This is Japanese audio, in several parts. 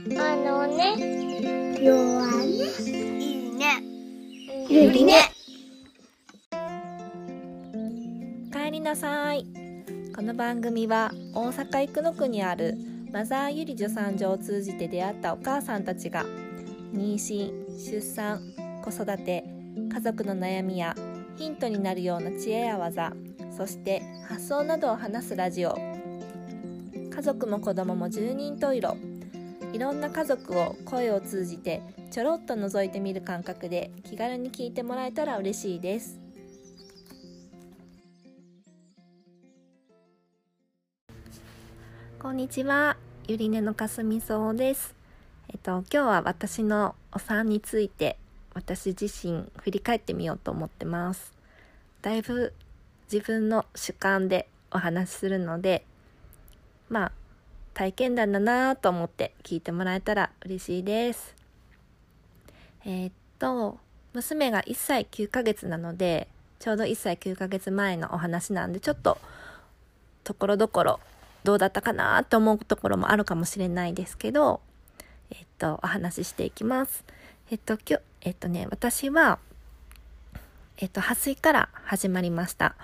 あのね、弱ね。いいね。ゆりね。帰りなさいこの番組は大阪生野区にあるマザーゆり助産所を通じて出会ったお母さんたちが妊娠出産子育て家族の悩みやヒントになるような知恵や技そして発想などを話すラジオ家族も子供も十人十色いろんな家族を声を通じてちょろっと覗いてみる感覚で気軽に聞いてもらえたら嬉しいです。こんにちはゆりねのかすみそうです。えっと今日は私のお産について私自身振り返ってみようと思ってます。だいぶ自分の主観でお話しするのでまあ体験談だなと思って聞いてもらえたら嬉しいです。えーっと娘が1歳9ヶ月なのでちょうど1歳9ヶ月前のお話なんでちょっとところどころどうだったかなと思うところもあるかもしれないですけどえっとお話ししていきます。えっと今日えっとね私はえっと破水から始まりました。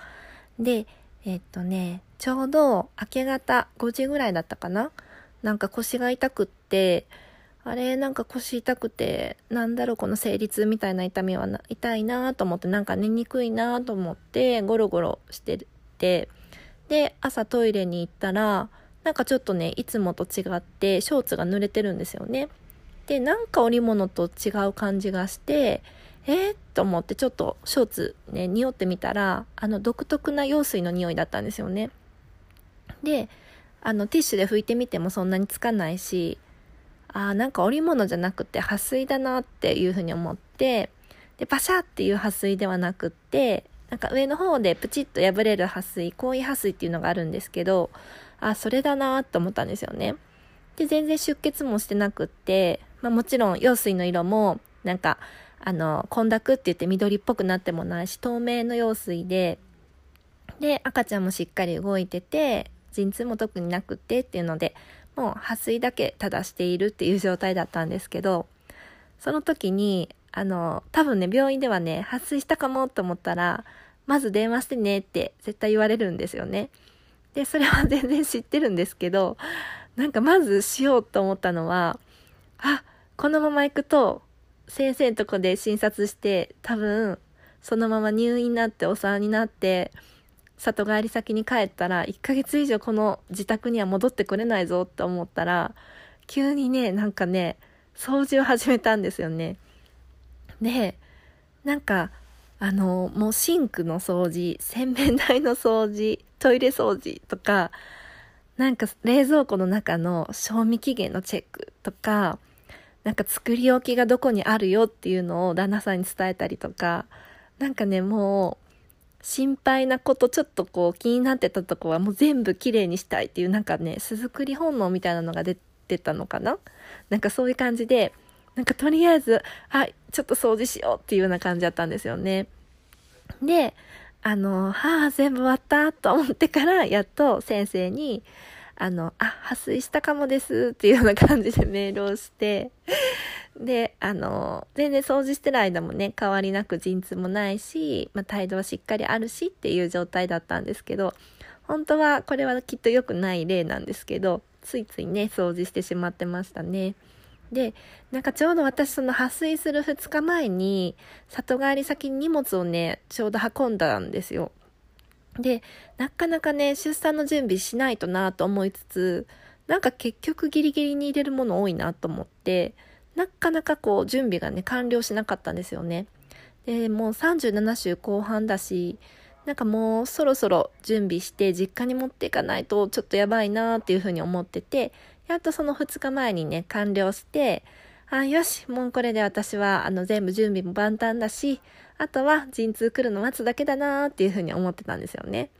でえっとねちょうど明け方5時ぐらいだったかな？なんか腰が痛くってあれなんか腰痛くてなんだろうこの生理痛みたいな痛みは痛いなと思ってなんか寝にくいなと思ってゴロゴロしててで朝トイレに行ったらなんかちょっとねいつもと違ってショーツが濡れてるんですよね。でなんか織物と違う感じがしてえー、と思ってちょっとショーツね匂ってみたらあの独特な用水の匂いだったんですよね。であのティッシュで拭いてみてもそんなにつかないしあーなんか織物じゃなくて撥水だなっていうふうに思ってでパシャっていう撥水ではなくってなんか上の方でプチッと破れる撥水広位撥水っていうのがあるんですけどあそれだなと思ったんですよね。で全然出血もしてなくって、まあ、もちろん用水の色もなんかあの混濁って言って緑っぽくなってもないし透明の用水でで赤ちゃんもしっかり動いてて陣痛も特になくってっていうのでもう破水だけただしているっていう状態だったんですけどその時にあの多分ね病院ではね破水したかもと思ったらまず電話してねって絶対言われるんですよね。でそれは全然知ってるんですけどなんかまずしようと思ったのはあこのまま行くと先生のとこで診察して多分そのまま入院になってお産になって里帰り先に帰ったら1ヶ月以上この自宅には戻ってこれないぞって思ったら急にねなんかね掃除を始めたんですよね。でなんかあのもうシンクの掃除洗面台の掃除トイレ掃除とかなんか冷蔵庫の中の賞味期限のチェックとかなんか作り置きがどこにあるよっていうのを旦那さんに伝えたりとかなんかねもう心配なことちょっとこう気になってたとこはもう全部きれいにしたいっていうなんかね巣作り本能みたいなのが出てたのかな？なんかそういう感じでなんかとりあえずあちょっと掃除しようっていうような感じだったんですよね。であのはあ全部終わったと思ってからやっと先生にあの、あ、破水したかもですっていうような感じでメールをして、で、あの、全然掃除してる間もね、変わりなく陣痛もないし、まあ、態度はしっかりあるしっていう状態だったんですけど、本当はこれはきっと良くない例なんですけど、ついついね、掃除してしまってましたね。で、なんかちょうど私その破水する2日前に、里帰り先に荷物をね、ちょうど運んだんですよ。で、なかなかね、出産の準備しないとなと思いつつ、なんか結局ギリギリに入れるもの多いなと思って、なかなかこう準備がね、完了しなかったんですよね。で、もう37週後半だし、なんかもうそろそろ準備して実家に持っていかないとちょっとやばいなっていうふうに思ってて、やっとその2日前にね、完了して、あ、よし、もうこれで私はあの全部準備も万端だし、あとは陣痛来るの待つだけだなーっていうふうに思ってたんですよね。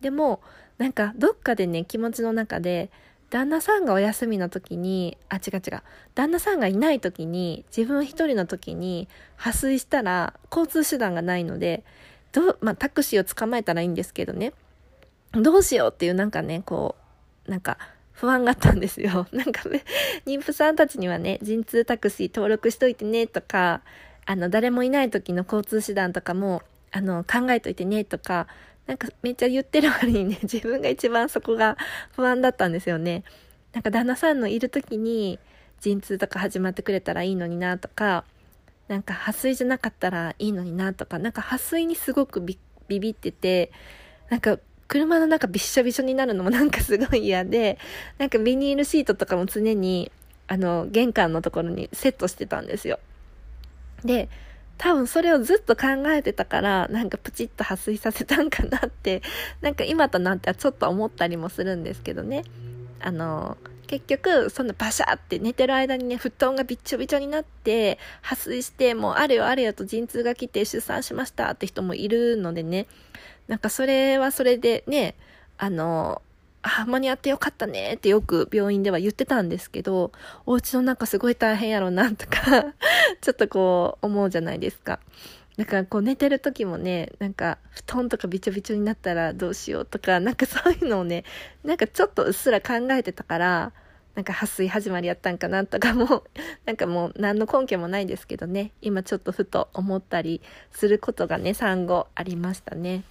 でも、なんかどっかでね、気持ちの中で、旦那さんがお休みの時に、あ、違う違う。旦那さんがいない時に、自分一人の時に破水したら交通手段がないので、ど、まあタクシーを捕まえたらいいんですけどね。どうしようっていうなんかね、こう、なんか不安があったんですよ。なんかね、妊婦さんたちにはね、陣痛タクシー登録しといてねとか、あの、誰もいない時の交通手段とかも、あの、考えといてねとか、なんかめっちゃ言ってる割にね、自分が一番そこが不安だったんですよね。なんか旦那さんのいる時に陣痛とか始まってくれたらいいのになとか、なんか破水じゃなかったらいいのになとか、なんか破水にすごくビビってて、なんか車の中びっしょびしょになるのも なんかすごい嫌で、なんかビニールシートとかも常に、あの、玄関のところにセットしてたんですよ。で、多分それをずっと考えてたから、なんかプチッと破水させたんかなって、なんか今となってはちょっと思ったりもするんですけどね。あの、結局、そんなバシャって寝てる間にね、布団がびっちょびちょになって、破水して、もうあれよあれよと陣痛が来て出産しましたって人もいるのでね、なんかそれはそれでね、あの、あ、間に合ってよかったねってよく病院では言ってたんですけど、お家の中すごい大変やろなとか ちょっとこう思うじゃないですか。だからこう寝てる時もね、なんか布団とかびちょびちょになったらどうしようとか、なんかそういうのをね、なんかちょっとうっすら考えてたから、なんか破水始まりやったんかなとかも、なんかもう何の根拠もないですけどね、今ちょっとふと思ったりすることがね、産後ありましたね。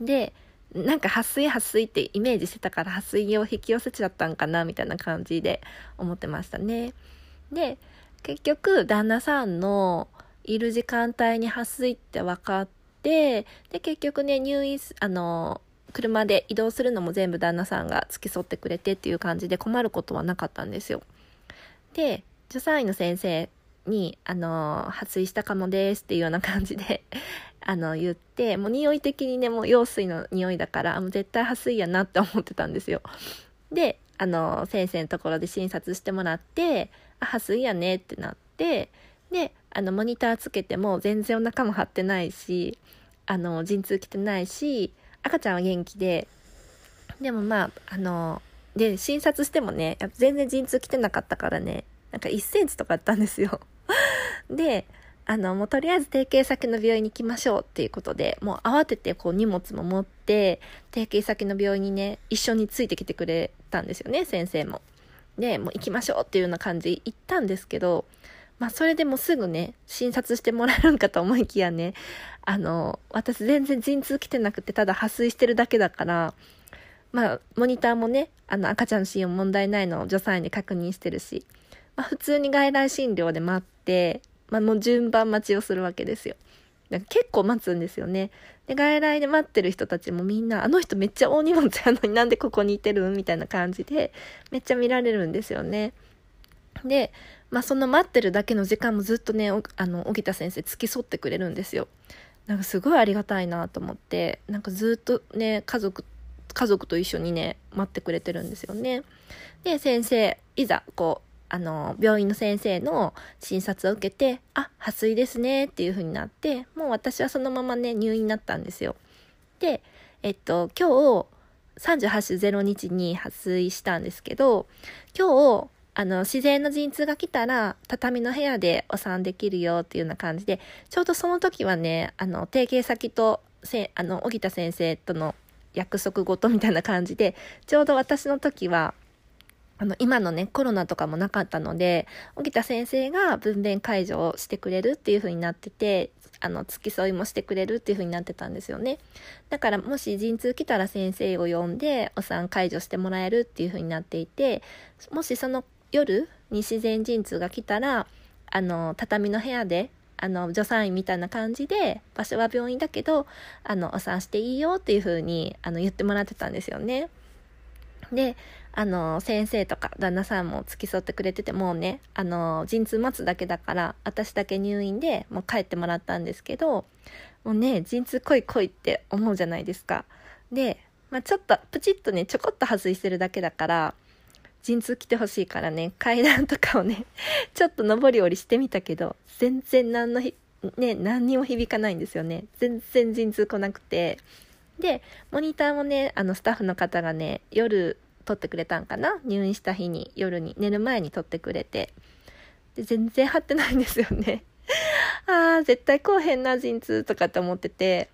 で、なんか破水破水ってイメージしてたから破水を引き寄せちゃったんかなみたいな感じで思ってましたね。で、結局旦那さんのいる時間帯に破水って分かって、で、結局ね、入院、あの、車で移動するのも全部旦那さんが付き添ってくれてっていう感じで困ることはなかったんですよ。で、助産院の先生に、あの、破水したかもですっていうような感じで あの、言って、もう匂い的にね、もう羊水の匂いだから、もう絶対破水やなって思ってたんですよ。で、あの、先生のところで診察してもらって、あ、破水やねってなって、で、あの、モニターつけても全然お腹も張ってないし、あの、陣痛来てないし、赤ちゃんは元気で、でもまあ、あの、で、診察してもね、全然陣痛来てなかったからね、なんか1センチとかあったんですよ。で、あの、もうとりあえず提携先の病院に行きましょうっていうことで、もう慌ててこう荷物も持って、提携先の病院にね、一緒についてきてくれたんですよね、先生も。で、もう行きましょうっていうような感じ行ったんですけど、まあそれでもすぐね、診察してもらえるんかと思いきやね、あの、私全然陣痛来てなくて、ただ破水してるだけだから、まあ、モニターもね、あの、赤ちゃんの心音問題ないのを助産院で確認してるし、まあ普通に外来診療で待って、まあもう順番待ちをするわけですよ。結構待つんですよね。で、外来で待ってる人たちもみんな、あの人めっちゃ大荷物やのになんでここにいてるみたいな感じで、めっちゃ見られるんですよね。で、まあその待ってるだけの時間もずっとね、あの、荻田先生付き添ってくれるんですよ。なんかすごいありがたいなと思って、なんかずっとね、家族、家族と一緒にね、待ってくれてるんですよね。で、先生、いざ、こう、あの、病院の先生の診察を受けて、あ、破水ですねっていう風になって、もう私はそのままね、入院になったんですよ。で、えっと、今日、38 0日に破水したんですけど、今日、あの、自然の陣痛が来たら、畳の部屋でお産できるよっていうような感じで、ちょうどその時はね、あの、提携先と、せ、あの、荻田先生との約束事みたいな感じで、ちょうど私の時は、あの、今のね、コロナとかもなかったので、荻田先生が分娩解除をしてくれるっていう風になってて、あの、付き添いもしてくれるっていう風になってたんですよね。だから、もし陣痛来たら先生を呼んで、お産解除してもらえるっていう風になっていて、もしその夜に自然陣痛が来たらあの畳の部屋であの助産院みたいな感じで場所は病院だけどあのお産していいよっていう風にあの言ってもらってたんですよね。であの先生とか旦那さんも付き添ってくれててもうねあの陣痛待つだけだから私だけ入院でもう帰ってもらったんですけどもうね陣痛来い来いって思うじゃないですか。で、まあ、ちょっとプチッとねちょこっと外してるだけだから陣痛来てほしいからね、階段とかをね、ちょっと上り下りしてみたけど、全然何のひ、ね、何にも響かないんですよね。全然陣痛来なくて。で、モニターもね、あの、スタッフの方がね、夜撮ってくれたんかな？入院した日に、夜に、寝る前に撮ってくれて。で、全然張ってないんですよね。ああ、絶対来おへんな、陣痛とかって思ってて。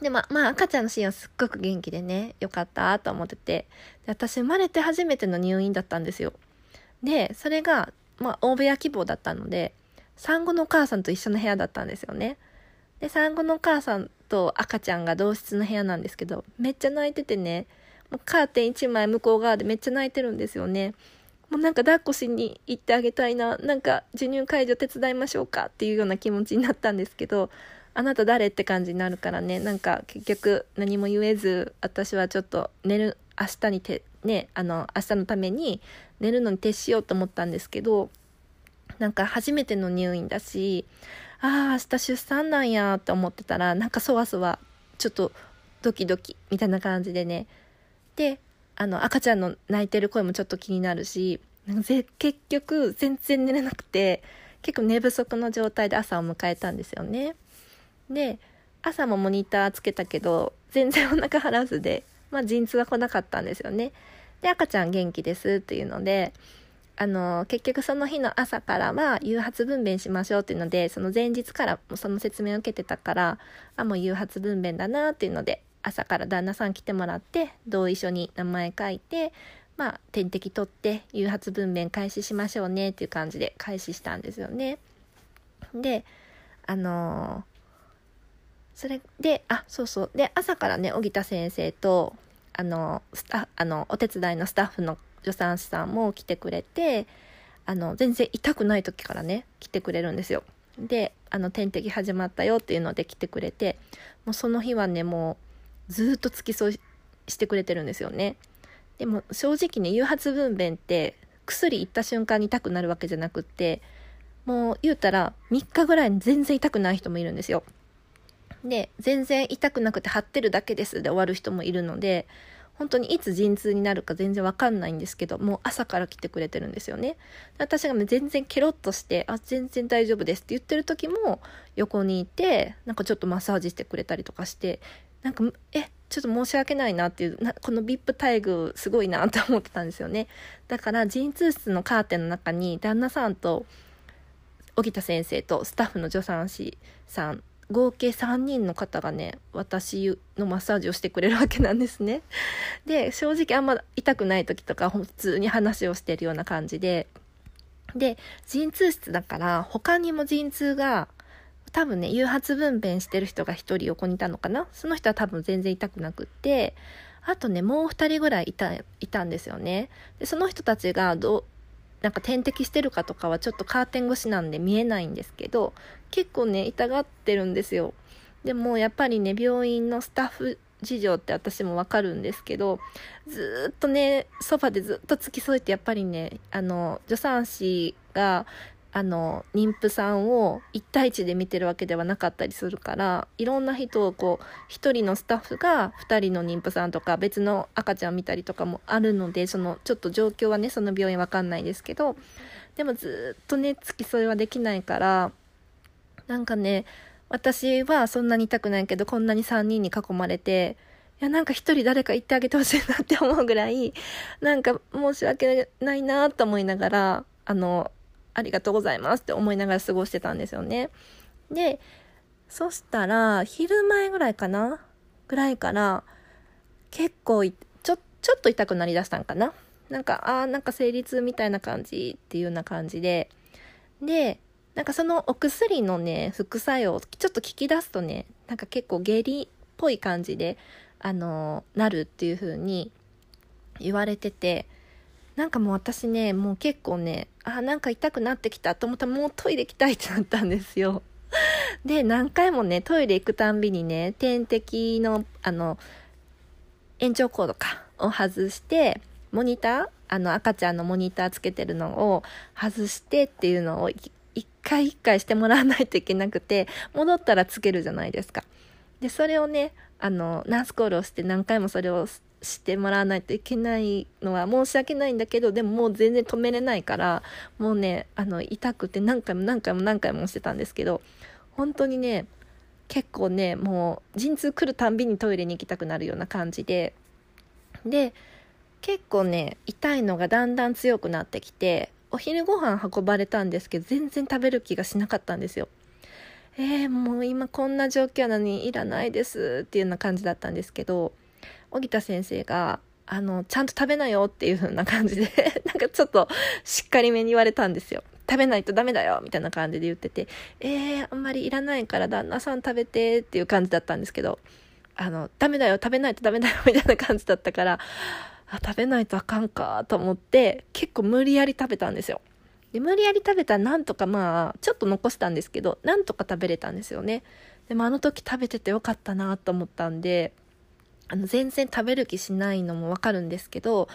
でままあ赤ちゃんのシーンはすっごく元気でねよかったと思っててで私生まれて初めての入院だったんですよでそれがまあ大部屋希望だったので産後のお母さんと一緒の部屋だったんですよねで産後のお母さんと赤ちゃんが同室の部屋なんですけどめっちゃ泣いててねカーテン1枚向こう側でめっちゃ泣いてるんですよね。もうなんか抱っこしに行ってあげたいな。なんか授乳介助手伝いましょうかっていうような気持ちになったんですけどあなた誰って感じになるからね。なんか結局何も言えず私はちょっと寝る明日にてねあの明日のために寝るのに徹しようと思ったんですけどなんか初めての入院だしああ明日出産なんやって思ってたらなんかそわそわちょっとドキドキみたいな感じでねであの赤ちゃんの泣いてる声もちょっと気になるし結局全然寝れなくて結構寝不足の状態で朝を迎えたんですよね。で朝もモニターつけたけど全然お腹張らずで、まあ、陣痛は来なかったんですよね。で赤ちゃん元気ですっていうのであの結局その日の朝からは誘発分娩しましょうっていうのでその前日からその説明を受けてたからあもう誘発分娩だなっていうので朝から旦那さん来てもらって同意書に名前書いてまあ点滴取って誘発分娩開始しましょうねっていう感じで開始したんですよね。であのー、それであそうそうで朝からね荻田先生とあのスタあのお手伝いのスタッフの助産師さんも来てくれてあの全然痛くない時からね来てくれるんですよ。であの点滴始まったよっていうので来てくれてもうその日はねもうずっと付き添いしてくれてるんですよね。でも正直ね誘発分娩って薬行った瞬間に痛くなるわけじゃなくってもう言うたら3日ぐらいに全然痛くない人もいるんですよ。で全然痛くなくて張ってるだけですで終わる人もいるので本当にいつ陣痛になるか全然わかんないんですけどもう朝から来てくれてるんですよね私が全然ケロッとして「あ全然大丈夫です」って言ってる時も横にいてなんかちょっとマッサージしてくれたりとかしてなんかえちょっと申し訳ないなっていうなこの VIP 待遇すごいなって思ってたんですよね。だから陣痛室のカーテンの中に旦那さんと荻田先生とスタッフの助産師さん合計3人の方がね私のマッサージをしてくれるわけなんですね。で正直あんま痛くない時とか普通に話をしてるような感じで。で陣痛室だから他にも陣痛が多分ね誘発分娩してる人が1人横にいたのかな？その人は多分全然痛くなくって。あとねもう2人ぐらいいたいたんですよね。でその人たちがどなんか点滴してるかとかはちょっとカーテン越しなんで見えないんですけど結構ね痛がってるんですよ。でもやっぱりね病院のスタッフ事情って私もわかるんですけどずっとねソファでずっと付き添えてやっぱりねあの助産師があの妊婦さんを1対1で見てるわけではなかったりするからいろんな人をこう1人のスタッフが2人の妊婦さんとか別の赤ちゃん見たりとかもあるのでそのちょっと状況はねその病院わかんないですけどでもずっとね付き添いはできないからなんかね私はそんなに痛くないけどこんなに3人に囲まれていやなんか1人誰か行ってあげてほしいなって思うぐらいなんか申し訳ないなと思いながらあのありがとうございますって思いながら過ごしてたんですよね。で、そしたら、昼前ぐらいかな？ぐらいから、結構ちょ、ちょっと痛くなりだしたんかな？なんか、ああ、なんか生理痛みたいな感じっていうような感じで。で、なんかそのお薬のね、副作用、ちょっと聞き出すとね、なんか結構下痢っぽい感じで、あのなるっていう風に言われてて、なんかもう私ね、もう結構ね、あ、なんか痛くなってきたと思ったらもうトイレ行きたいってなったんですよ。で、何回もね、トイレ行くたんびにね、点滴の、あの、延長コードか、を外して、モニターあの赤ちゃんのモニターつけてるのを外してっていうのを一回一回してもらわないといけなくて、戻ったらつけるじゃないですか。で、それをね、あの、ナースコールをして何回もそれをしてもらわないといけないのは申し訳ないんだけどでももう全然止めれないからもうねあの痛くて何回も何回も何回もしてたんですけど本当にね結構ねもう陣痛来るたんびにトイレに行きたくなるような感じでで結構ね痛いのがだんだん強くなってきてお昼ご飯運ばれたんですけど全然食べる気がしなかったんですよ。えー、もう今こんな状況なのにいらないですっていうような感じだったんですけど荻田先生があのちゃんと食べなよっていう風な感じで なんかちょっとしっかりめに言われたんですよ。食べないとダメだよみたいな感じで言っててえー、あんまりいらないから旦那さん食べてっていう感じだったんですけどあのダメだよ食べないとダメだよみたいな感じだったからあ食べないとあかんかと思って結構無理やり食べたんですよ。で無理やり食べたらなんとかまあちょっと残したんですけどなんとか食べれたんですよね。でもあの時食べててよかったなと思ったんであの全然食べる気しないのもわかるんですけど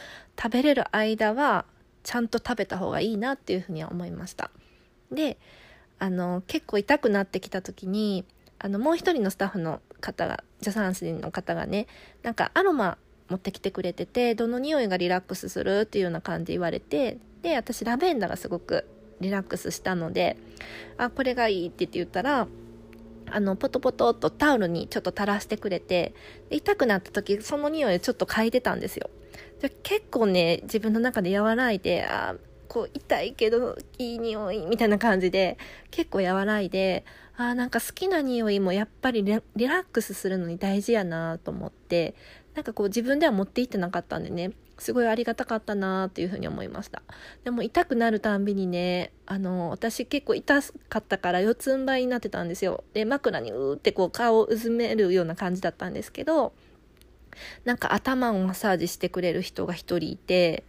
食べれる間はちゃんと食べた方がいいなっていうふうには思いました。であの結構痛くなってきた時にあのもう一人のスタッフの方が助産師の方がねなんかアロマ持ってきてくれててどの匂いがリラックスするっていうような感じで言われてで私ラベンダーがすごくリラックスしたのであこれがいいって言って言ったらあのポトポトっとタオルにちょっと垂らしてくれて痛くなった時その匂いをちょっと嗅いでたんですよ。で結構ね自分の中で和らいであこう痛いけどいい匂いみたいな感じで結構和らいであなんか好きな匂いもやっぱりリラックスするのに大事やなと思ってなんかこう自分では持って行ってなかったんでね。すごいありがたかったなっていうふうに思いました。でも痛くなるたんびにねあの私結構痛かったから四つん這いになってたんですよ。で枕にうーってこう顔をうずめるような感じだったんですけどなんか頭をマッサージしてくれる人が一人いて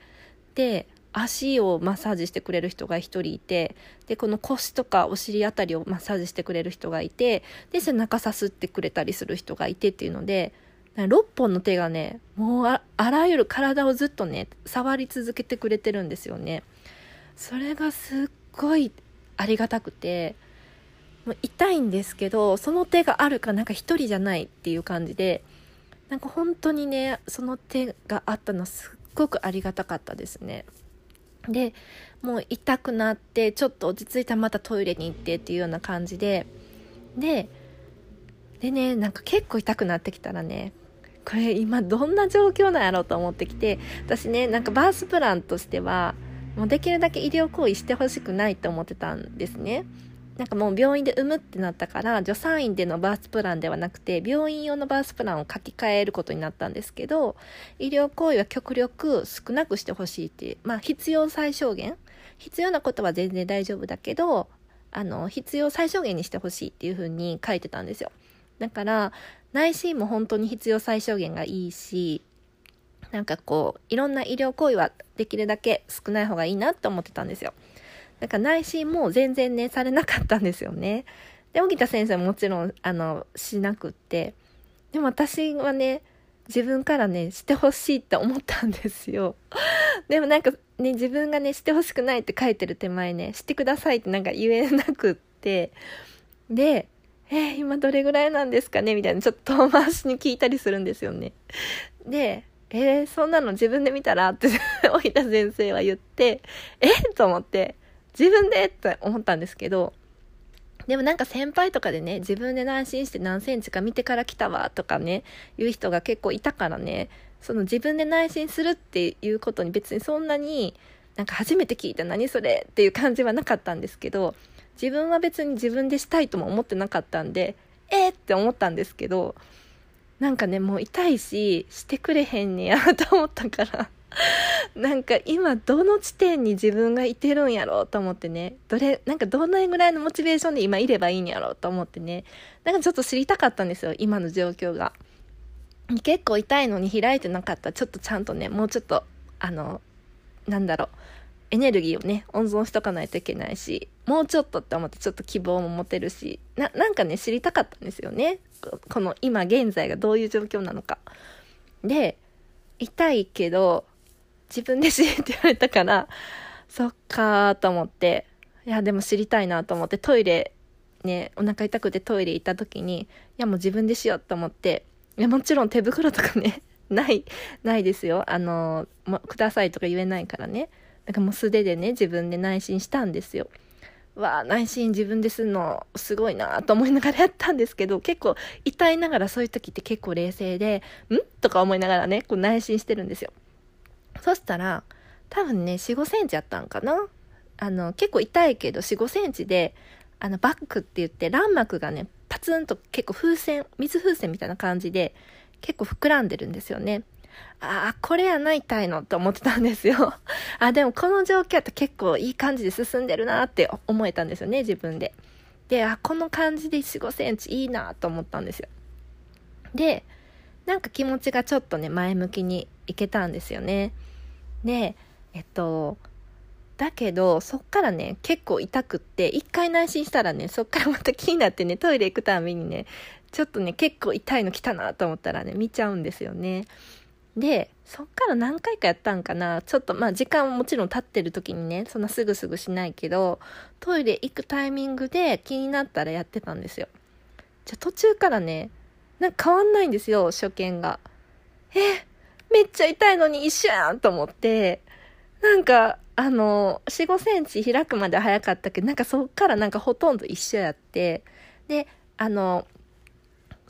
で足をマッサージしてくれる人が一人いてでこの腰とかお尻あたりをマッサージしてくれる人がいてで背中さすってくれたりする人がいてっていうので6本の手がねもうあらゆる体をずっとね触り続けてくれてるんですよね。それがすっごいありがたくてもう痛いんですけどその手があるかなんか一人じゃないっていう感じでなんか本当にねその手があったのすっごくありがたかったですね。でもう痛くなってちょっと落ち着いたらまたトイレに行ってっていうような感じで。ででねなんか結構痛くなってきたらねこれ今どんな状況なんやろうと思ってきて私ねなんかバースプランとしてはもうできるだけ医療行為してほしくないと思ってたんですね。なんかもう病院で産むってなったから助産院でのバースプランではなくて病院用のバースプランを書き換えることになったんですけど医療行為は極力少なくしてほしいっていうまあ必要最小限必要なことは全然大丈夫だけどあの必要最小限にしてほしいっていう風に書いてたんですよ。だから内心も本当に必要最小限がいいしなんかこういろんな医療行為はできるだけ少ない方がいいなって思ってたんですよ。だから内心も全然ねされなかったんですよね。で荻田先生ももちろんあのしなくって。でも私はね自分からねしてほしいって思ったんですよ。でもなんかね自分がねしてほしくないって書いてる手前ねしてくださいってなんか言えなくって。でえー、今どれぐらいなんですかね？みたいなちょっと遠回しに聞いたりするんですよね。で、えー、そんなの自分で見たら？って 荻田先生は言って、え？ー、と思って、自分で？って思ったんですけど、でもなんか先輩とかでね、自分で内心して何センチか見てから来たわとかね、言う人が結構いたからね、その自分で内心するっていうことに別にそんなになんか初めて聞いた。何それ？っていう感じはなかったんですけど、自分は別に自分でしたいとも思ってなかったんで、えー、って思ったんですけど、なんかね、もう痛いし、してくれへんねやと思ったから なんか今どの地点に自分がいてるんやろうと思ってね、どれ、なんかどのぐらいのモチベーションで今いればいいんやろうと思ってね、なんかちょっと知りたかったんですよ、今の状況が。結構痛いのに開いてなかったちょっとちゃんとね、もうちょっと、あの、なんだろう、エネルギーをね、温存しとかないといけないし、もうちょっとって思ってちょっと希望も持てるし、な、なんかね、知りたかったんですよね。この今現在がどういう状況なのか。で、痛いけど、自分で知れって言われたから、そっかーと思って、いや、でも知りたいなと思ってトイレ、ね、お腹痛くてトイレ行った時に、いや、もう自分でしようと思って、いや、もちろん手袋とかね、ない、ないですよ。あの、もくださいとか言えないからね。なんかもう素手でね自分で内心したんですよ。わあ内心自分ですんのすごいなと思いながらやったんですけど結構痛いながらそういう時って結構冷静で「ん?」とか思いながらねこう内心してるんですよ。そしたら多分ね4 5センチやったんかな？あの結構痛いけど4 5センチであのバッグって言って卵膜がねパツンと結構風船水風船みたいな感じで結構膨らんでるんですよねああこれやない痛いのと思ってたんですよ。あでもこの状況って結構いい感じで進んでるなって思えたんですよね自分で。であこの感じで4 5センチいいなと思ったんですよ。でなんか気持ちがちょっとね前向きにいけたんですよね。でえっとだけどそっからね結構痛くって一回内心したらねそっからまた気になってねトイレ行くたびにねちょっとね結構痛いの来たなと思ったらね見ちゃうんですよね。でそっから何回かやったんかな。ちょっとまあ時間もちろん経ってる時にねそんなすぐすぐしないけどトイレ行くタイミングで気になったらやってたんですよ。じゃ途中からねなんか変わんないんですよ初見が。えめっちゃ痛いのに一緒やんと思って。なんかあの、4、5センチ開くまで早かったけど、なんかそっからなんかほとんど一緒やって、で、あの、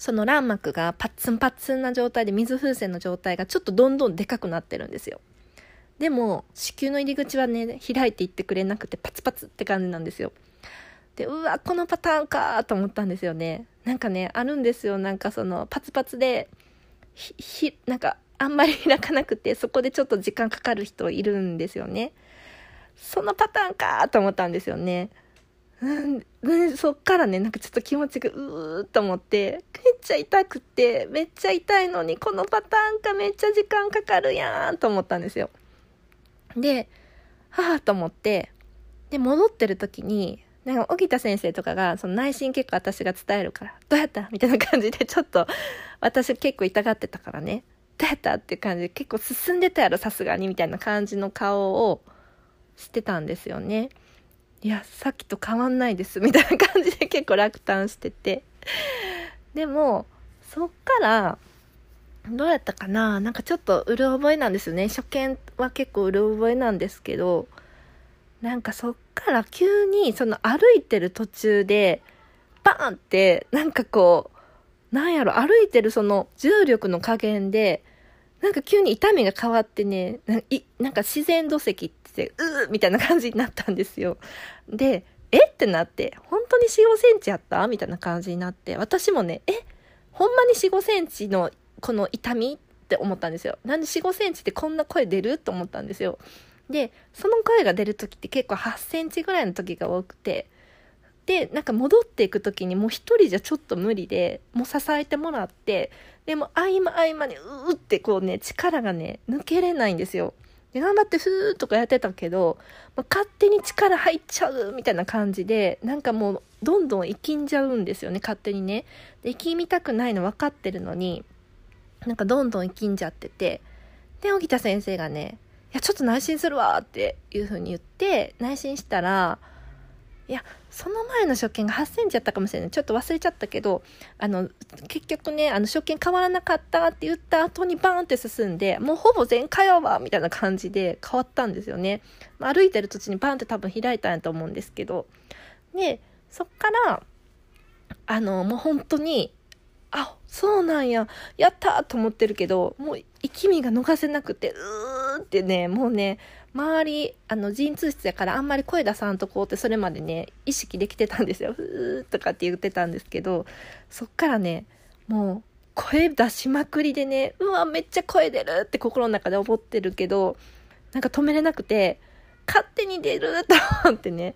その卵膜がパッツンパッツンな状態で水風船の状態がちょっとどんどんでかくなってるんですよ。でも、子宮の入り口はね、開いていってくれなくてパツパツって感じなんですよ。で、うわ、このパターンかと思ったんですよね。なんかね、あるんですよ。なんかその、パツパツで、ひ、なんか、あんまり 開かなくて、そこでちょっと時間かかる人いるんですよね。そのパターンかと思ったんですよね。うん、そっからね、なんかちょっと気持ちがうーっと思って、めっちゃ痛くって、めっちゃ痛いのに、このパターンかめっちゃ時間かかるやんと思ったんですよ。で、はぁと思って、で、戻ってる時に、なんか、沖田先生とかが、その内心結構私が伝えるから、どうやったみたいな感じで、ちょっと、私結構痛がってたからね、どうやったっていう感じで、結構進んでたやろ、さすがに、みたいな感じの顔を、してたんですよね。いや、さっきと変わんないです、みたいな感じで結構落胆してて。でも、そっから、どうやったかななんかちょっとうる覚えなんですよね。初見は結構うる覚えなんですけど、なんかそっから急にその歩いてる途中で、バーンって、なんかこう、なんやろ、歩いてるその重力の加減で、なんか急に痛みが変わってね、なんか自然土石ってうーみたいな感じになったんですよ。で、え？ってなって、本当に4、5センチやった？みたいな感じになって、私もね、え？ほんまに4、5センチのこの痛み？って思ったんですよ。なんで4、5センチってこんな声出る？と思ったんですよ。で、その声が出る時って結構8センチぐらいの時が多くて、で、なんか戻っていく時にもう一人じゃちょっと無理で、もう支えてもらって、でも合間合間にうーってこうね、力がね、抜けれないんですよ。で、頑張ってふーとかやってたけど、まあ、勝手に力入っちゃうみたいな感じで、なんかもう、どんどん生きんじゃうんですよね、勝手にね。で、生きみたくないの分かってるのに、なんかどんどん生きんじゃってて、で、荻田先生がね、いや、ちょっと内心するわっていう風に言って、内心したら、いや、その前の食券が8センチやったかもしれない。ちょっと忘れちゃったけど、あの、結局ね、あの、食券変わらなかったって言った後にバーンって進んで、もうほぼ全開やわみたいな感じで変わったんですよね。まあ、歩いてる途中にバーンって多分開いたんやと思うんですけど。で、そっから、あの、もう本当に、あ、そうなんや、やったと思ってるけど、もう生き身が逃せなくて、うーってね、もうね、周り、あの、陣痛室やからあんまり声出さんとこうってそれまでね、意識できてたんですよ。ふーとかって言ってたんですけど、そっからね、もう、声出しまくりでね、うわ、めっちゃ声出るって心の中で思ってるけど、なんか止めれなくて、勝手に出ると思ってね、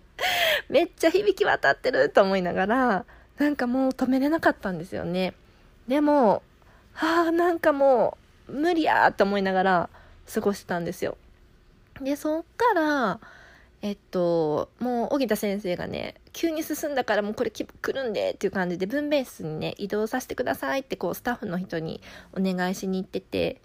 めっちゃ響き渡ってると思いながら、なんかもう止めれなかったんですよね。でも、はあ、なんかもう、無理やと思いながら過ごしたんですよ。で、そっから、えっと、もう、荻田先生がね、急に進んだからもうこれ来るんでっていう感じで分娩室にね、移動させてくださいってこう、スタッフの人にお願いしに行ってて、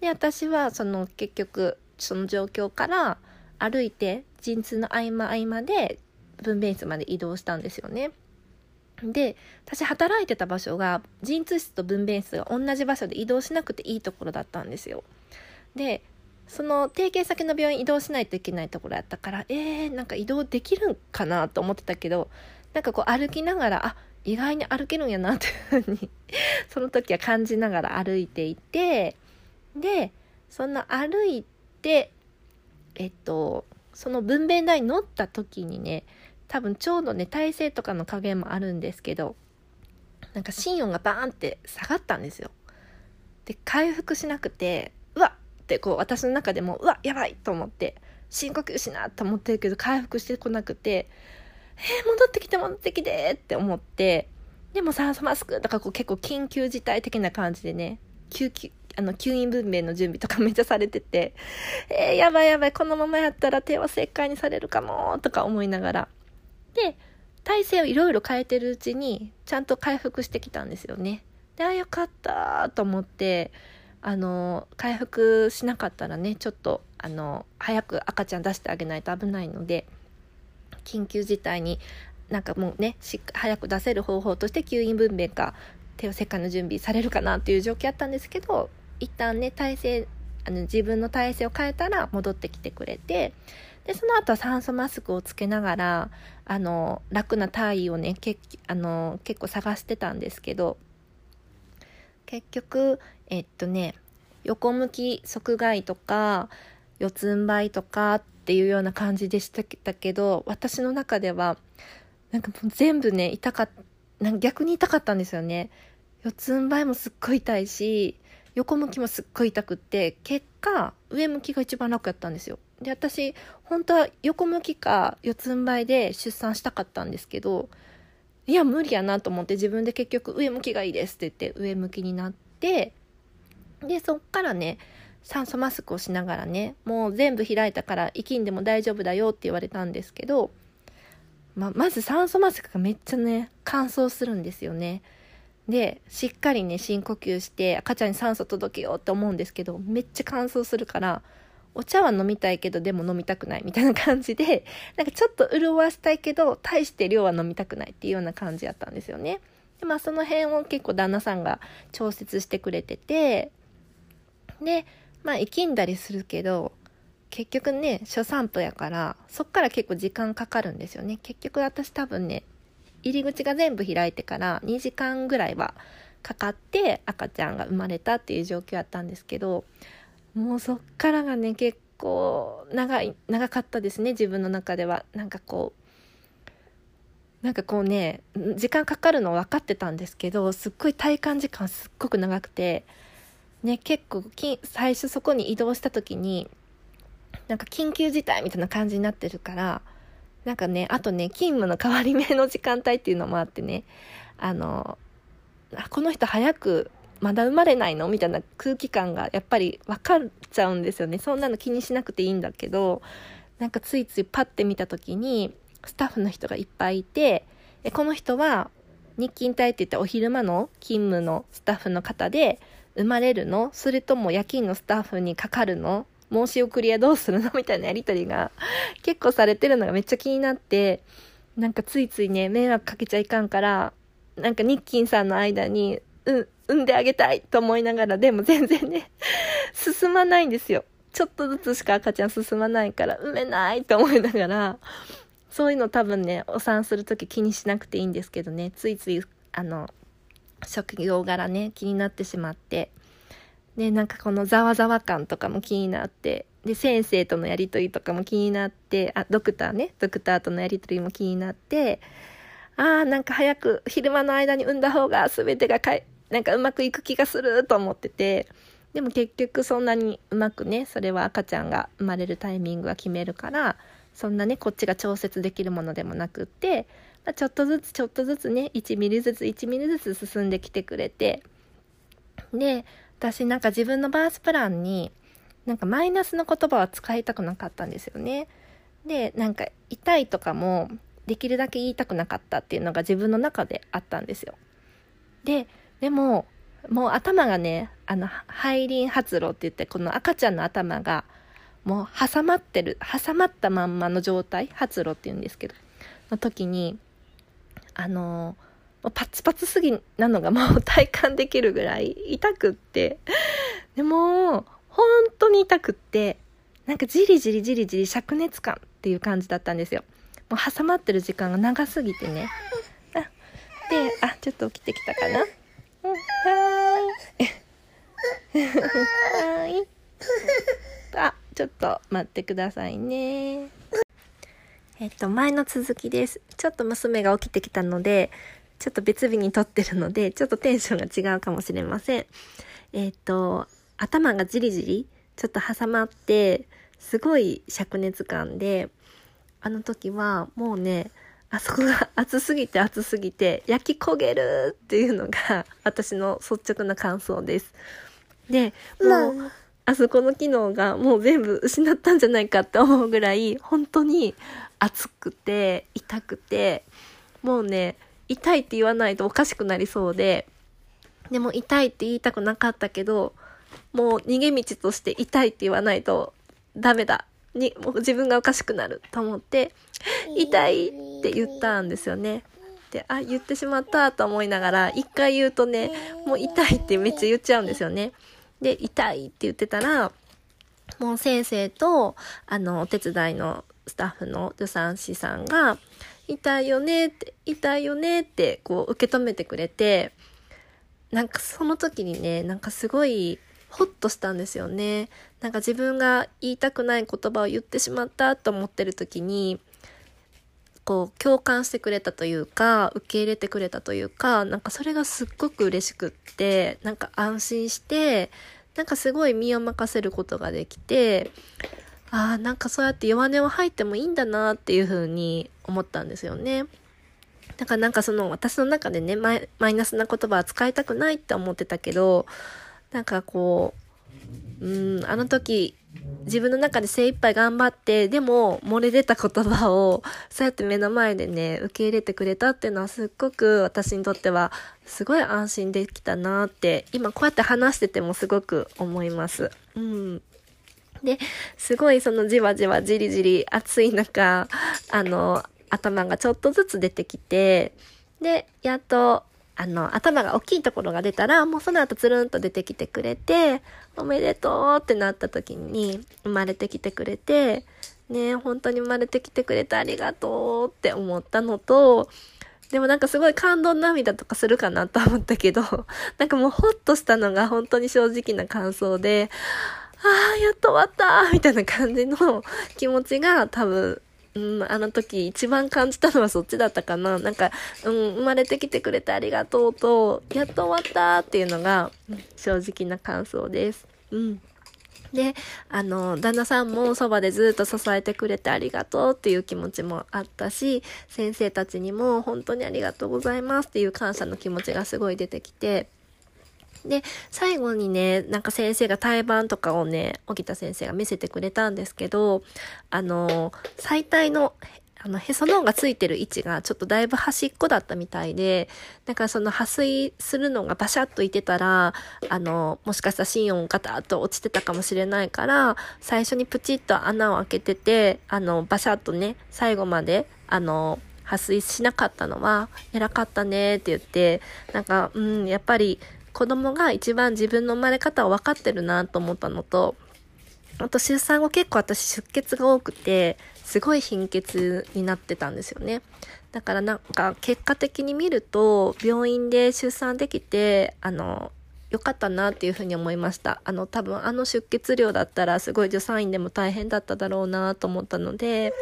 で、私はその結局、その状況から歩いて、陣痛の合間合間で分娩室まで移動したんですよね。で、私働いてた場所が、陣痛室と分娩室が同じ場所で移動しなくていいところだったんですよ。で、その提携先の病院移動しないといけないところやったからえー、なんか移動できるんかなと思ってたけどなんかこう歩きながらあ意外に歩けるんやなっていうふうに その時は感じながら歩いていてでそんな歩いてえっとその分娩台に乗った時にね多分ちょうどね体勢とかの加減もあるんですけどなんか心音がバーンって下がったんですよ。で回復しなくてってこう私の中でもうわやばいと思って深呼吸しなと思ってるけど回復してこなくてえー、戻ってきて戻ってきてって思ってでも酸素マスクとかこう結構緊急事態的な感じでね救急あの吸引分娩の準備とか めっちゃされててえー、やばいやばいこのままやったら手は切開にされるかもとか思いながら。で体勢をいろいろ変えてるうちにちゃんと回復してきたんですよね。であよかったと思ってあの回復しなかったらねちょっとあの早く赤ちゃん出してあげないと危ないので緊急事態になんかもうね早く出せる方法として吸引分娩か帝王切開の準備されるかなっていう状況あったんですけど一旦ね体勢あの自分の体勢を変えたら戻ってきてくれてでその後は酸素マスクをつけながらあの楽な体位をねけあの結構探してたんですけど結局えっとね横向き側外とか四つん這いとかっていうような感じでしたけど私の中ではなんかもう全部ね痛かった逆に痛かったんですよね。四つん這いもすっごい痛いし横向きもすっごい痛くって結果上向きが一番楽やったんですよ。で私本当は横向きか四つん這いで出産したかったんですけどいや無理やなと思って自分で結局上向きがいいですって言って上向きになってでそっからね酸素マスクをしながらねもう全部開いたから息んでも大丈夫だよって言われたんですけど、ままず酸素マスクがめっちゃね乾燥するんですよね。でしっかりね深呼吸して赤ちゃんに酸素届けようって思うんですけどめっちゃ乾燥するからお茶は飲みたいけどでも飲みたくないみたいな感じで なんかちょっと潤わしたいけど大して量は飲みたくないっていうような感じやったんですよね。でまあその辺を結構旦那さんが調節してくれててでまあ生きんだりするけど結局ね初産婦やからそっから結構時間かかるんですよね。結局私多分ね入り口が全部開いてから2時間ぐらいはかかって赤ちゃんが生まれたっていう状況やったんですけどもうそっからがね結構長い長かったですね自分の中では。なんかこうなんかこうね時間かかるの分かってたんですけどすっごい体感時間すっごく長くてね結構最初そこに移動した時になんか緊急事態みたいな感じになってるからなんかねあとね勤務の変わり目の時間帯っていうのもあってねあのこの人早くまだ生まれないの？みたいな空気感がやっぱり分かっちゃうんですよね。そんなの気にしなくていいんだけどなんかついついパッて見た時にスタッフの人がいっぱいいてこの人は日勤帯って言ってお昼間の勤務のスタッフの方で生まれるの？それとも夜勤のスタッフにかかるの？申し送りはどうするの？みたいなやり取りが結構されてるのがめっちゃ気になってなんかついついね迷惑かけちゃいかんからなんか日勤さんの間にうん産んであげたいと思いながらでも全然ね 進まないんですよ。ちょっとずつしか赤ちゃん進まないから産めないと思いながらそういうの多分ねお産する時気にしなくていいんですけどね。ついついあの職業柄ね気になってしまって。でなんかこのざわざわ感とかも気になって。で先生とのやり取りとかも気になって。あドクターね。ドクターとのやり取りも気になって。あーなんか早く昼間の間に産んだ方が全てがかいなんかうまくいく気がすると思っててでも結局そんなにうまくねそれは赤ちゃんが生まれるタイミングは決めるからそんなねこっちが調節できるものでもなくって、まあ、ちょっとずつちょっとずつね1ミリずつ1ミリずつ進んできてくれてで私なんか自分のバースプランになんかマイナスの言葉は使いたくなかったんですよね。でなんか痛いとかもできるだけ言いたくなかったっていうのが自分の中であったんですよ。ででももう頭がねあの背輪発露って言ってこの赤ちゃんの頭がもう挟まってる挟まったまんまの状態発露って言うんですけどの時にあのパツパツすぎなのがもう体感できるぐらい痛くって。でも、本当に痛くって、なんかじりじりじりじり灼熱感っていう感じだったんですよ。もう挟まってる時間が長すぎてね。あ、で、あ、ちょっと起きてきたかな。は。い。あ、ちょっと待ってくださいね。えっと、前の続きです。ちょっと娘が起きてきたので、ちょっと別日に撮ってるので、ちょっとテンションが違うかもしれません。えっと、頭がじりじり、ちょっと挟まって、すごい灼熱感で、あの時はもうね、あそこが熱すぎて熱すぎて焼き焦げるっていうのが 私の率直な感想です。で、もう、あ。そこの機能がもう全部失ったんじゃないかって思うぐらい本当に熱くて痛くてもうね痛いって言わないとおかしくなりそうででも痛いって言いたくなかったけどもう逃げ道として痛いって言わないとダメだ。にもう自分がおかしくなると思って痛いって言ったんですよね。で、あ、言ってしまったと思いながら、一回言うとね、もう痛いってめっちゃ言っちゃうんですよね。で、痛いって言ってたら、もう先生と、あの、お手伝いのスタッフの助産師さんが、痛いよねって、痛いよねって、こう、受け止めてくれて、なんかその時にね、なんかすごい、ホッとしたんですよね。なんか自分が言いたくない言葉を言ってしまったと思ってる時に、こう共感してくれたというか受け入れてくれたというかなんかそれがすっごく嬉しくってなんか安心してなんかすごい身を任せることができてああなんかそうやって弱音を吐いてもいいんだなっていうふうに思ったんですよね。だからなんかその私の中でねマイナスな言葉は使いたくないって思ってたけどなんかこううんあの時自分の中で精一杯頑張って、でも漏れ出た言葉をそうやって目の前でね、受け入れてくれたっていうのはすっごく私にとってはすごい安心できたなって、今こうやって話しててもすごく思います。うん。で、すごいそのじわじわじりじり暑い中、あの、頭がちょっとずつ出てきて、で、やっとあの、頭が大きいところが出たら、もうその後つるんと出てきてくれて、おめでとうってなった時に生まれてきてくれて、ね、本当に生まれてきてくれてありがとうって思ったのと、でもなんかすごい感動涙とかするかなと思ったけど、なんかもうほっとしたのが本当に正直な感想で、ああ、やっと終わったみたいな感じの気持ちが多分うん、あの時一番感じたのはそっちだったかな。なんか、うん、生まれてきてくれてありがとうと、やっと終わったっていうのが正直な感想です。うん。で、あの、旦那さんもそばでずっと支えてくれてありがとうっていう気持ちもあったし、先生たちにも本当にありがとうございますっていう感謝の気持ちがすごい出てきて、で、最後にね、なんか先生が胎盤とかをね、沖田先生が見せてくれたんですけど、あの、最大のあの、へその緒がついてる位置がちょっとだいぶ端っこだったみたいで、だからその破水するのがバシャッといてたら、あの、もしかしたら心音ガタッと落ちてたかもしれないから、最初にプチッと穴を開けてて、あの、バシャッとね、最後まで、あの、破水しなかったのは、偉かったねって言って、なんか、うん、やっぱり、子供が一番自分の生まれ方を分かってるなと思ったのと、あと出産後結構私出血が多くて、すごい貧血になってたんですよね。だからなんか結果的に見ると、病院で出産できて、あの、良かったなっていうふうに思いました。あの、多分あの出血量だったらすごい助産院でも大変だっただろうなと思ったので、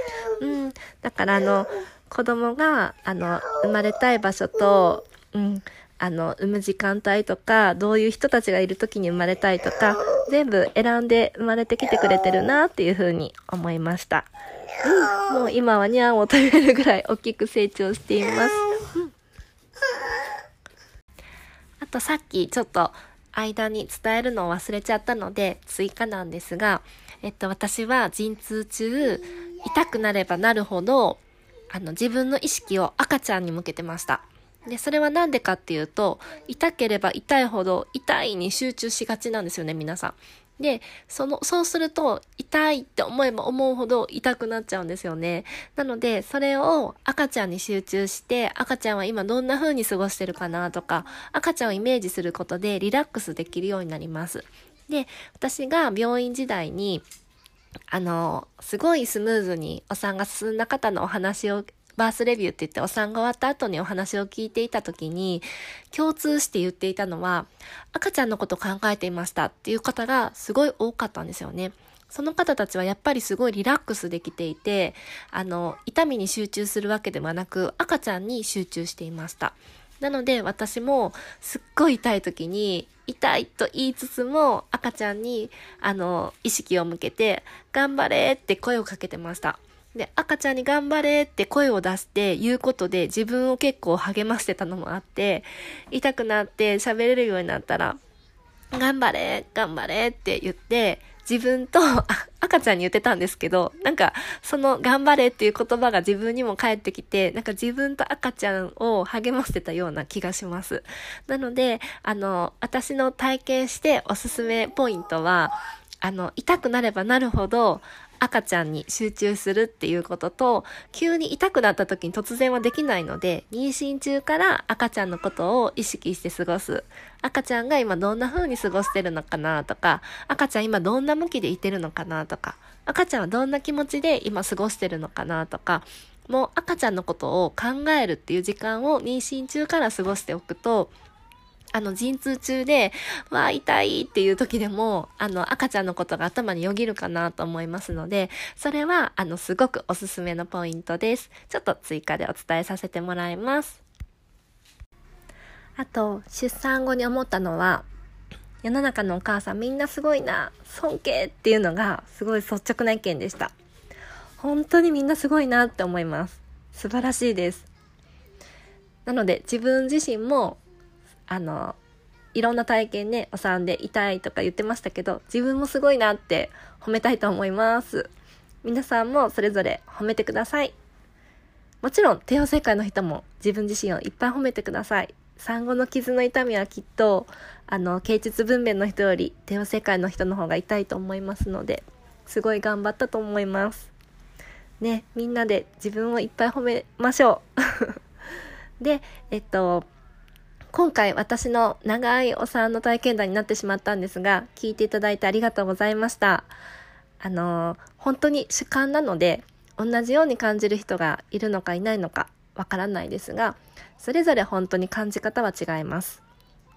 うん。だからあの、子供が、あの、生まれたい場所と、うん、あの、産む時間帯とか、どういう人たちがいる時に生まれたいとか、全部選んで生まれてきてくれてるなっていう風に思いました。うん、もう今はニャンを食べるぐらい大きく成長しています。あとさっきちょっと間に伝えるのを忘れちゃったので追加なんですが、えっと私は陣痛中痛くなればなるほどあの自分の意識を赤ちゃんに向けてました。で、それはなんでかっていうと、痛ければ痛いほど痛いに集中しがちなんですよね、皆さん。で、その、そうすると、痛いって思えば思うほど痛くなっちゃうんですよね。なので、それを赤ちゃんに集中して、赤ちゃんは今どんな風に過ごしてるかなとか、赤ちゃんをイメージすることでリラックスできるようになります。で、私が病院時代に、あの、すごいスムーズにお産が進んだ方のお話をバースレビューって言ってお産が終わった後にお話を聞いていた時に、共通して言っていたのは、赤ちゃんのこと考えていましたっていう方がすごい多かったんですよね。その方たちはやっぱりすごいリラックスできていて、あの、痛みに集中するわけではなく、赤ちゃんに集中していました。なので私もすっごい痛い時に、痛いと言いつつも赤ちゃんに、あの、意識を向けて、頑張れって声をかけてました。で、赤ちゃんに頑張れって声を出して言うことで自分を結構励ましてたのもあって、痛くなって喋れるようになったら、頑張れ頑張れって言って、自分と赤ちゃんに言ってたんですけど、なんかその頑張れっていう言葉が自分にも返ってきて、なんか自分と赤ちゃんを励ませてたような気がします。なので、あの、私の体験しておすすめポイントは、あの、痛くなればなるほど、赤ちゃんに集中するっていうことと、急に痛くなった時に突然はできないので、妊娠中から赤ちゃんのことを意識して過ごす。赤ちゃんが今どんな風に過ごしてるのかなとか、赤ちゃん今どんな向きでいてるのかなとか、赤ちゃんはどんな気持ちで今過ごしてるのかなとか、もう赤ちゃんのことを考えるっていう時間を妊娠中から過ごしておくと、あの、陣痛中で、わあ、痛いっていう時でも、あの、赤ちゃんのことが頭によぎるかなと思いますので、それは、あの、すごくおすすめのポイントです。ちょっと追加でお伝えさせてもらいます。あと、出産後に思ったのは、世の中のお母さんみんなすごいな、尊敬っていうのが、すごい率直な意見でした。本当にみんなすごいなって思います。素晴らしいです。なので、自分自身も、あの、いろんな体験ね、お産で痛いとか言ってましたけど、自分もすごいなって褒めたいと思います。皆さんもそれぞれ褒めてください。もちろん、帝王切開の人も自分自身をいっぱい褒めてください。産後の傷の痛みはきっと、あの、経術分娩の人より帝王切開の人の方が痛いと思いますので、すごい頑張ったと思います。ね、みんなで自分をいっぱい褒めましょう。で、えっと、今回私の長いお産の体験談になってしまったんですが、聞いていただいてありがとうございました。あの、本当に主観なので、同じように感じる人がいるのかいないのかわからないですが、それぞれ本当に感じ方は違います。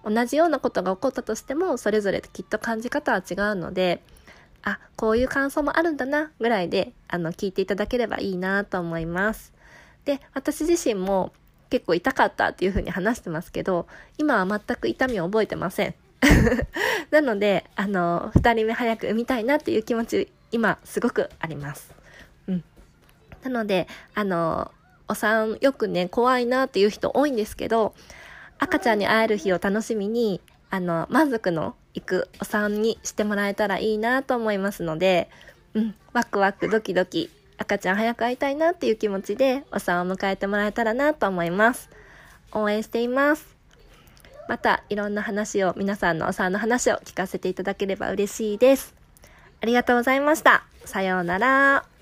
同じようなことが起こったとしても、それぞれきっと感じ方は違うので、あ、こういう感想もあるんだな、ぐらいで、あの、聞いていただければいいなと思います。で、私自身も結構痛かったっていう風に話してますけど、今は全く痛みを覚えてません。なので、あの、二人目早く産みたいなっていう気持ち、今すごくあります。うん。なので、あの、お産よくね、怖いなっていう人多いんですけど、赤ちゃんに会える日を楽しみに、あの、満足のいくお産にしてもらえたらいいなと思いますので、うん、ワクワクドキドキ赤ちゃん早く会いたいなっていう気持ちでお産を迎えてもらえたらなと思います。応援しています。またいろんな話を、皆さんのお産の話を聞かせていただければ嬉しいです。ありがとうございました。さようなら。